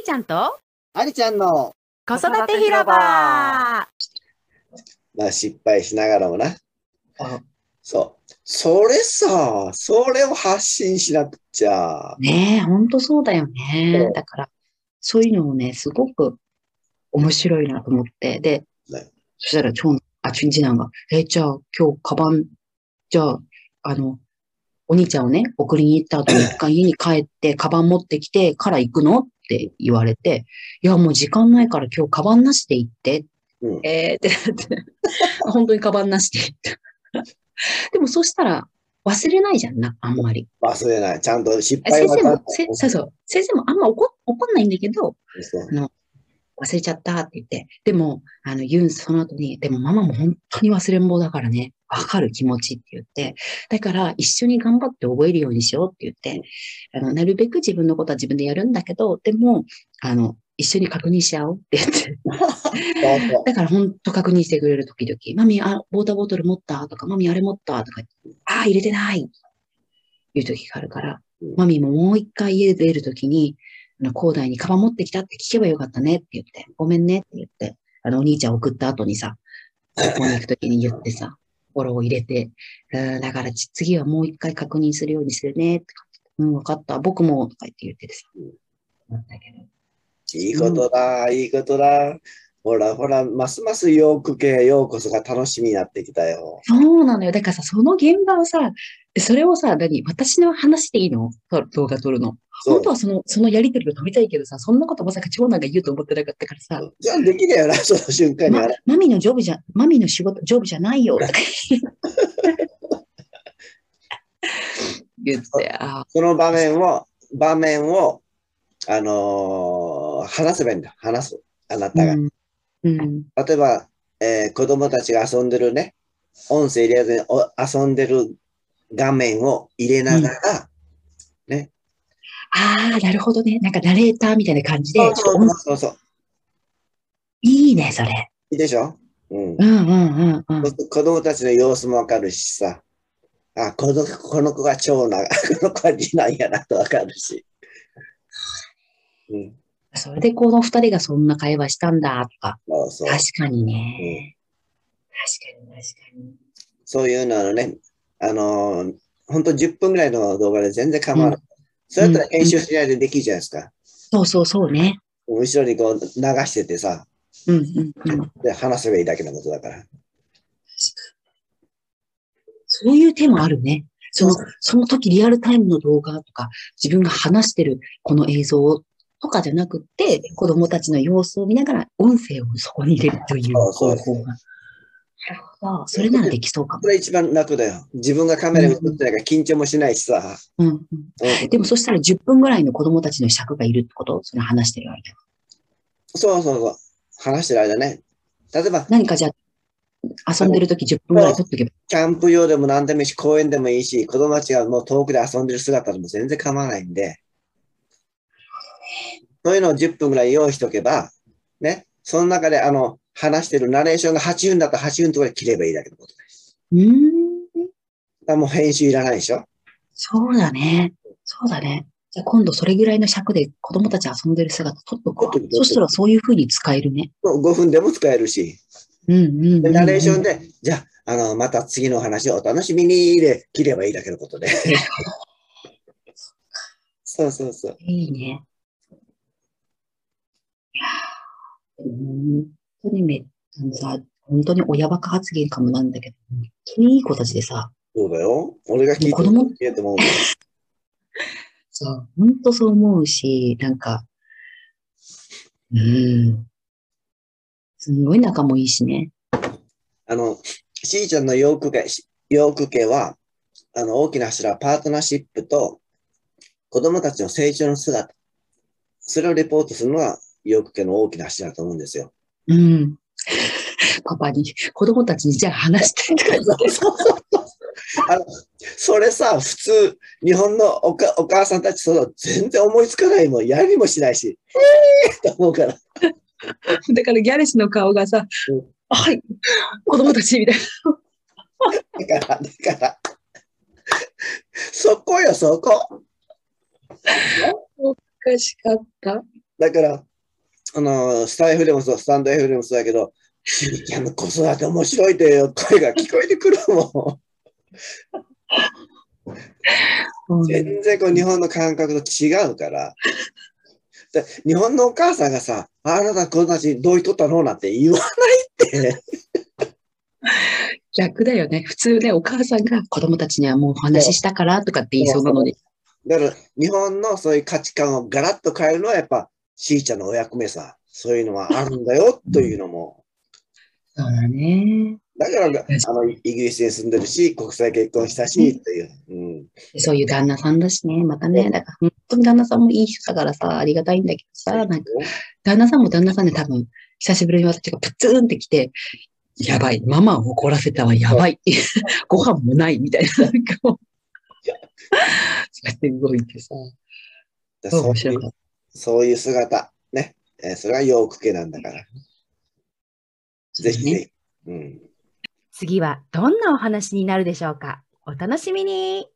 ーちゃんと？ありちゃんの、子育て広場まあ、失敗しながらもな。そう。それさ、それを発信しなくちゃ。ねえ、ほんとそうだよそねう。だから、そういうのをね、すごく面白いなと思って。でね、そしたら長男、あ、チュン次男が、え、じゃあ今日カバン、じゃあ、あの、お兄ちゃんをね、送りに行った後に 一回家に帰って、カバン持ってきてから行くの？って言われて、いや、もう時間ないから今日カバンなしで行って、うん。えーってなって、本当にカバンなしで行った。でもそしたら忘れないじゃんな、あんまり。忘れない。ちゃんと失敗は先生も、せそうそう。先生もあんま怒怒んないんだけど、そう忘れちゃったって言って。でも、あの、ユン、その後に、でもママも本当に忘れん坊だからね、わかる気持ちって言って。だから、一緒に頑張って覚えるようにしようって言って、あの、なるべく自分のことは自分でやるんだけど、でも、あの、一緒に確認し合おうって言って。だから本当確認してくれる時々、マミ、あ、ウォーターボトル持った？とか、マミあれ持った？とか、あ、入れてない！いう時があるからうん、マミももう一回家出る時に、あの、広大にカバン持ってきたって聞けばよかったねって言って、ごめんねって言って、あの、お兄ちゃん送った後にさ、学校に行く時に言ってさ、フォローを入れて、うんだからち次はもう一回確認するようにするねってうん、わかった、僕も、とか言って言っててさ、なん。いいことだ、いいことだ。ほらほら、ますますヨーク系ようこそが楽しみになってきたよ。そうなのよ。だからさ、その現場をさ、それをさ、何？私の話でいいの？と動画撮るの。本当はその、そのやりとりを撮りたいけどさ、そんなことまさか長男が言うと思ってなかったからさ、じゃあできるよな、その瞬間にまマミのジョブじゃ、マミの仕事、ジョブじゃないよ、とか言って、あその場面を、場面を、あのー話せばいいんだ。話す。あなたが。うん。うん。例えば、えー子供たちが遊んでるね、音声入れずにお遊んでる画面を入れながら、ああ、なるほどね。なんかナレーターみたいな感じで、そうそうそう。いいね、それ。いいでしょ？うん。うんうんうんうん。子供たちの様子もわかるしさ、あ、このこの子が長男、この子は次男やなとわかるし。うん、それでこの二人がそんな会話したんだ、とか。そうそう。確かにね。確かに確かに。そういうののね、あのー、本当10分ぐらいの動画で全然構わない。それだったら編集しないでできるじゃないですか。そうそうそうね。後ろにこう流しててさ、うんうんうん。で話せばいいだけのことだから。そういう手もあるね。そのそう、その時リアルタイムの動画とか、自分が話してるこの映像とかじゃなくって、子供たちの様子を見ながら音声をそこに入れるというそうそう方法が。なるほど。それならできそうかもそ。れ一番楽だよ。自分がカメラに映ってないから緊張もしないしさ。うんうん、うんでもそしたら10分ぐらいの子供たちの尺がいるってことそれ話してる間。そうそうそう。話してる間ね。例えば、何かじゃあ、遊んでる時10分ぐらい撮っとけば。キャンプ用でも何でもいいし、公園でもいいし、子供たちがもう遠くで遊んでる姿でも全然構わないんで、そういうのを10分ぐらい用意しておけば、ね、その中であの、話してるナレーションが8分だったら8分のところで切ればいいだけのことです。うーん。もう編集いらないでしょそうだね。そうだね。じゃあ今度それぐらいの尺で子供たち遊んでる姿撮っとくわ撮っとく撮っとくそしたらそういう風に使えるね。もう5分でも使えるし、うんうんうんうんでナレーションで、じゃあ、あの、また次のお話をお楽しみにで切ればいいだけのことで。そうそうそう。いいね。いやーでも本当にめ、あのさ、本当に親バカ発言かもなんだけど、本当にいい子たちでさ、そうだよ。俺が聞いて子供ると思うもん。そう、本当そう思うし、なんか、うん。すんごい仲もいいしね。あの、しーちゃんのヨーク家、ヨーク家は、あの、大きな柱はパートナーシップと子供たちの成長の姿。それをレポートするのがヨーク家の大きな柱だと思うんですよ。うん。パパに、子供たちにじゃあ話してって あの、それさ、普通、日本のおかお母さんたち、その全然思いつかないもん、やりもしないし、えーと思うから。だからギャレスの顔がさうん、はい、子供たちみたいな。だから、だから、そこよ、そこ。おかしかった。だから、あの、スタイフでもそう、スタンド F でもそうだけど、しーちゃんの子育て面白いっていう 声が聞こえてくるもうんん。全然こう日本の感覚と違うから。で日本のお母さんがさ、あなた子たちどういとったの？なんて言わないって。逆だよね。普通ね、お母さんが子供たちにはもうお話ししたからとかって言いそうなのに。だから日本のそういう価値観をガラッと変えるのはやっぱしーちゃんのお役目さ。そういうのはあるんだよというのも。そうだね。だからあのイギリスに住んでるし、国際結婚したしっていう。うんそういう旦那さんだしね、またね、だから本当に旦那さんもいい人だからさ、ありがたいんだけどさ、なんか旦那さんも旦那さんで多分、久しぶりに私がプツンって来て、やばい、ママを怒らせたわ、やばい。ご飯もないみたいな、なんかもう。そうやって動いてさ、面白かっそういう姿。ね。えーそれがヨーク家なんだから。た。ぜひね。うん。次はどんなお話になるでしょうかお楽しみに